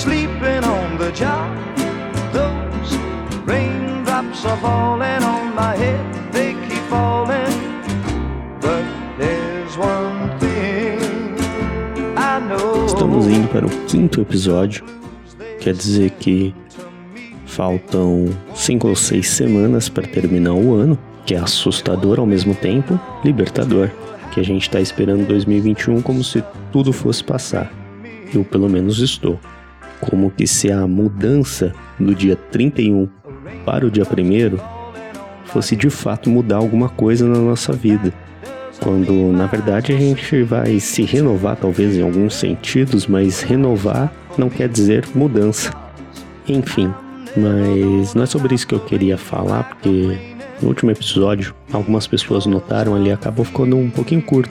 Sleeping on the job, those raindrops are falling on my head, they keep falling. But there's one thing I know. Estamos indo para o quinto episódio. Quer dizer que faltam cinco ou seis semanas para terminar o ano, que é assustador ao mesmo tempo, libertador, que a gente está esperando 2021 como se tudo fosse passar. Eu pelo menos estou. Como que se a mudança do dia 31 para o dia 1 fosse de fato mudar alguma coisa na nossa vida. Quando na verdade a gente vai se renovar, talvez em alguns sentidos, mas renovar não quer dizer mudança. Enfim, mas não é sobre isso que eu queria falar, porque no último episódio algumas pessoas notaram ali, acabou ficando um pouquinho curto.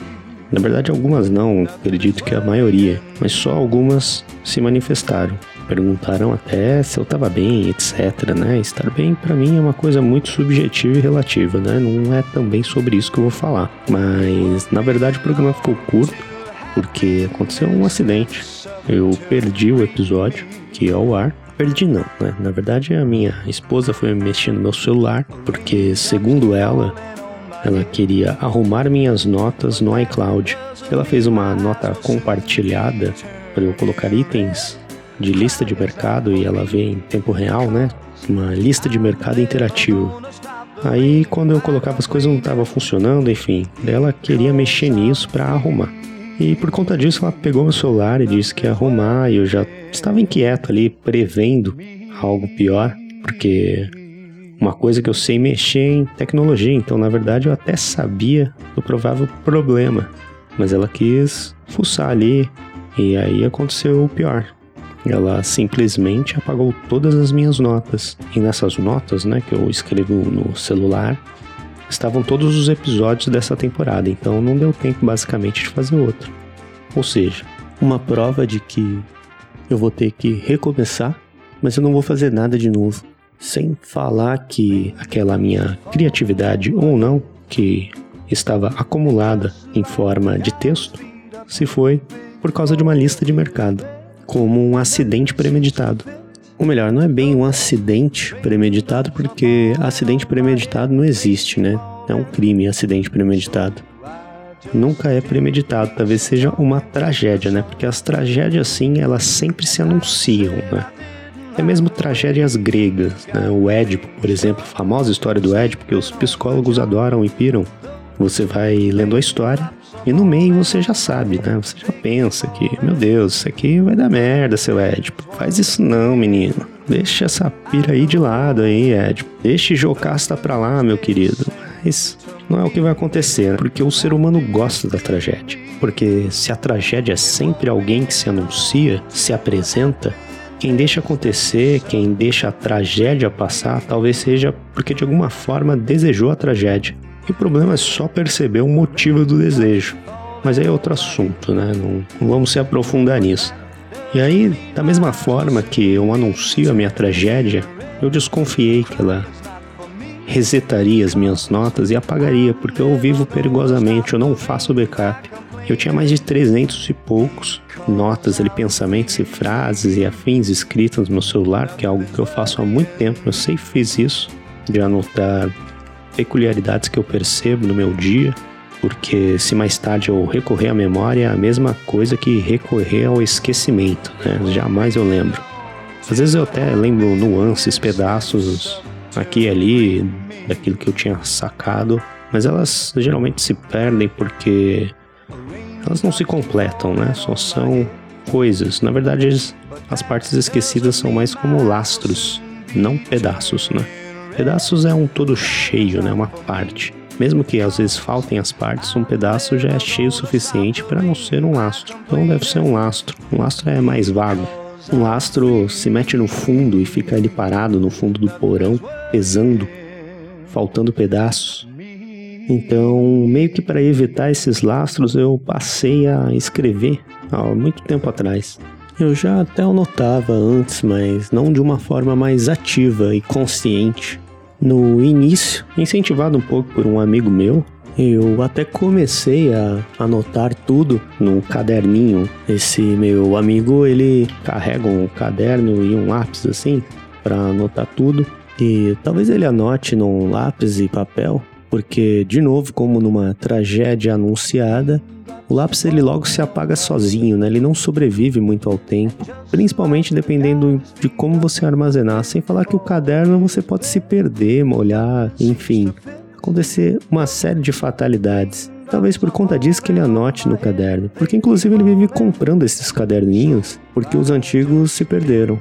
Na verdade, algumas não, acredito que a maioria, mas só algumas se manifestaram. Perguntaram até se eu estava bem, etc, né? Estar bem para mim é uma coisa muito subjetiva e relativa, né? Não é também sobre isso que eu vou falar. Mas na verdade o programa ficou curto porque aconteceu um acidente. Eu perdi o episódio que ia ao ar perdi não, né? Na verdade, a minha esposa foi mexendo no meu celular, porque segundo ela, ela queria arrumar minhas notas no iCloud. Ela fez uma nota compartilhada para eu colocar itens de lista de mercado e ela vê em tempo real, né? Uma lista de mercado interativo. Aí quando eu colocava as coisas não estava funcionando, enfim. Ela queria mexer nisso para arrumar. E por conta disso ela pegou meu celular e disse que ia arrumar e eu já estava inquieto ali, prevendo algo pior, porque uma coisa que eu sei mexer em tecnologia, então na verdade eu até sabia do provável problema, mas ela quis fuçar ali e aí aconteceu o pior. Ela simplesmente apagou todas as minhas notas. E nessas notas, né, que eu escrevo no celular, estavam todos os episódios dessa temporada, então não deu tempo basicamente de fazer outro. Ou seja, uma prova de que eu vou ter que recomeçar, mas eu não vou fazer nada de novo. Sem falar que aquela minha criatividade ou não, que estava acumulada em forma de texto, se foi por causa de uma lista de mercado, como um acidente premeditado. Ou melhor, não é bem um acidente premeditado, porque acidente premeditado não existe, né? É um crime acidente premeditado nunca é premeditado, talvez seja uma tragédia, né? Porque as tragédias, sim, elas sempre se anunciam, né? Até mesmo tragédias gregas, né? O Édipo, por exemplo, a famosa história do Édipo, que os psicólogos adoram e piram. Você vai lendo a história e no meio você já sabe, né? Você já pensa que, meu Deus, isso aqui vai dar merda, seu Édipo. Faz isso não, menino. Deixa essa pira aí de lado aí, Édipo. Deixe Jocasta pra lá, meu querido. Mas não é o que vai acontecer, porque o ser humano gosta da tragédia. Porque se a tragédia é sempre alguém que se anuncia, se apresenta, quem deixa acontecer, quem deixa a tragédia passar, talvez seja porque de alguma forma desejou a tragédia. E o problema é só perceber o motivo do desejo. Mas aí é outro assunto, né? Não, não vamos se aprofundar nisso. E aí, da mesma forma que eu anuncio a minha tragédia, eu desconfiei que ela resetaria as minhas notas e apagaria, porque eu vivo perigosamente, eu não faço backup. Eu tinha mais de 300 e poucos notas ali, pensamentos e frases e afins escritas no meu celular, que é algo que eu faço há muito tempo. Eu sempre fiz isso, de anotar peculiaridades que eu percebo no meu dia, porque se mais tarde eu recorrer à memória, é a mesma coisa que recorrer ao esquecimento, né? Jamais eu lembro. Às vezes eu até lembro nuances, pedaços aqui e ali daquilo que eu tinha sacado, mas elas geralmente se perdem porque elas não se completam, né? Só são coisas. Na verdade, as partes esquecidas são mais como lastros, não pedaços, né? Pedaços é um todo cheio, né? Uma parte. Mesmo que às vezes faltem as partes, um pedaço já é cheio o suficiente para não ser um lastro. Então deve ser um lastro. Um lastro é mais vago. um lastro se mete no fundo e fica ali parado no fundo do porão, pesando, faltando pedaços. Então, meio que para evitar esses lastros, eu passei a escrever há muito tempo atrás. Eu já até o notava antes, mas não de uma forma mais ativa e consciente. No início, incentivado um pouco por um amigo meu, eu até comecei a anotar tudo no caderninho. Esse meu amigo, ele carrega um caderno e um lápis assim para anotar tudo. E talvez ele anote num lápis e papel, porque de novo, como numa tragédia anunciada, o lápis ele logo se apaga sozinho, né? Ele não sobrevive muito ao tempo, principalmente dependendo de como você armazenar. Sem falar que o caderno você pode se perder, molhar, enfim acontecer uma série de fatalidades. Talvez por conta disso que ele anote no caderno, porque inclusive ele vive comprando esses caderninhos porque os antigos se perderam.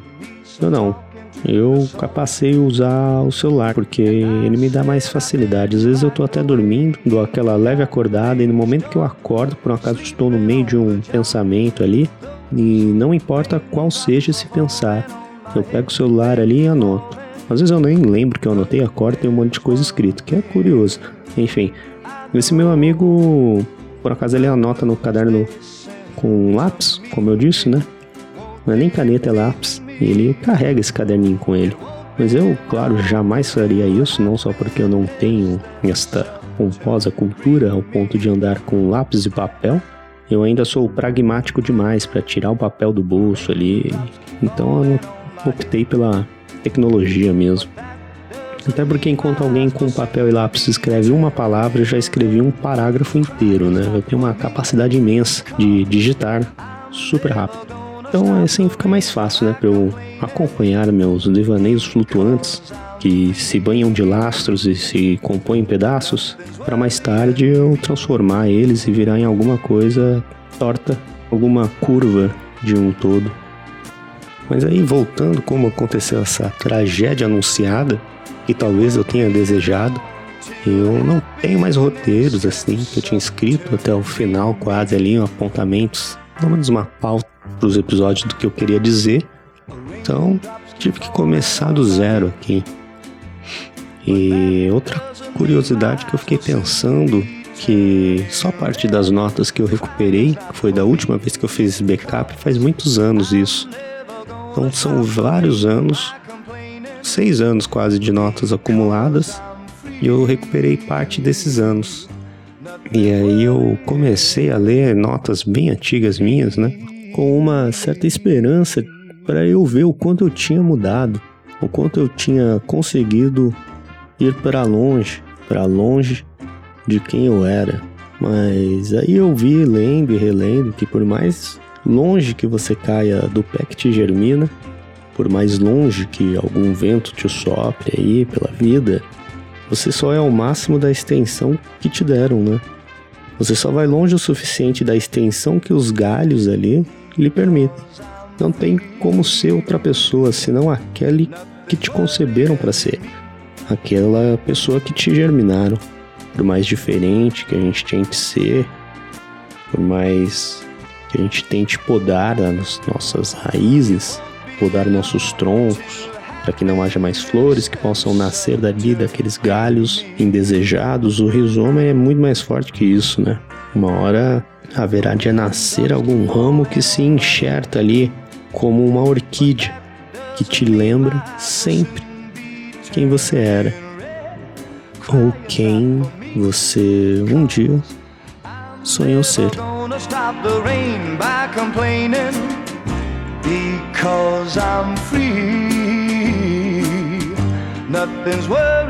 Eu não. Eu a usar o celular porque ele me dá mais facilidade. Às vezes eu tô até dormindo, dou aquela leve acordada e no momento que eu acordo, por um acaso estou no meio de um pensamento ali, e não importa qual seja esse pensar, eu pego o celular ali e anoto. Às vezes eu nem lembro que eu anotei a cor, tem um monte de coisa escrito, que é curioso. Enfim, esse meu amigo, por acaso ele anota no caderno com lápis, como eu disse, né? Não é nem caneta, é lápis. E ele carrega esse caderninho com ele. Mas eu, claro, jamais faria isso, não só porque eu não tenho esta pomposa cultura ao ponto de andar com lápis e papel. Eu ainda sou pragmático demais para tirar o papel do bolso ali. Então eu optei pela tecnologia mesmo. Até porque enquanto alguém com papel e lápis escreve uma palavra, eu já escrevi um parágrafo inteiro, né? Eu tenho uma capacidade imensa de digitar super rápido. Então assim fica mais fácil, né, para eu acompanhar meus devaneios flutuantes que se banham de lastros e se compõem em pedaços, para mais tarde eu transformar eles e virar em alguma coisa torta, alguma curva de um todo. Mas aí, voltando como aconteceu essa tragédia anunciada, que talvez eu tenha desejado, eu não tenho mais roteiros assim, que eu tinha escrito até o final, quase ali, apontamentos, pelo menos uma pauta para os episódios do que eu queria dizer. Então, tive que começar do zero aqui. E outra curiosidade que eu fiquei pensando que só parte das notas que eu recuperei foi da última vez que eu fiz backup, faz muitos anos isso. Então são vários anos, seis anos quase de notas acumuladas, e eu recuperei parte desses anos. E aí eu comecei a ler notas bem antigas minhas, né? Com uma certa esperança para eu ver o quanto eu tinha mudado, o quanto eu tinha conseguido ir para longe, para longe de quem eu era. Mas aí eu vi lendo e relendo que por mais longe que você caia do pé que te germina, por mais longe que algum vento te sopre aí pela vida, você só é o máximo da extensão que te deram, né? Você só vai longe o suficiente da extensão que os galhos ali lhe permitem. Não tem como ser outra pessoa senão aquele que te conceberam para ser, aquela pessoa que te germinaram. Por mais diferente que a gente tente ser, por mais que a gente tente podar as nossas raízes, podar nossos troncos, para que não haja mais flores que possam nascer dali daqueles galhos indesejados. O rizoma é muito mais forte que isso, né? Uma hora haverá de nascer algum ramo que se enxerta ali como uma orquídea que te lembra sempre quem você era ou quem você um dia sonhou ser. Because I'm free, nothing's worth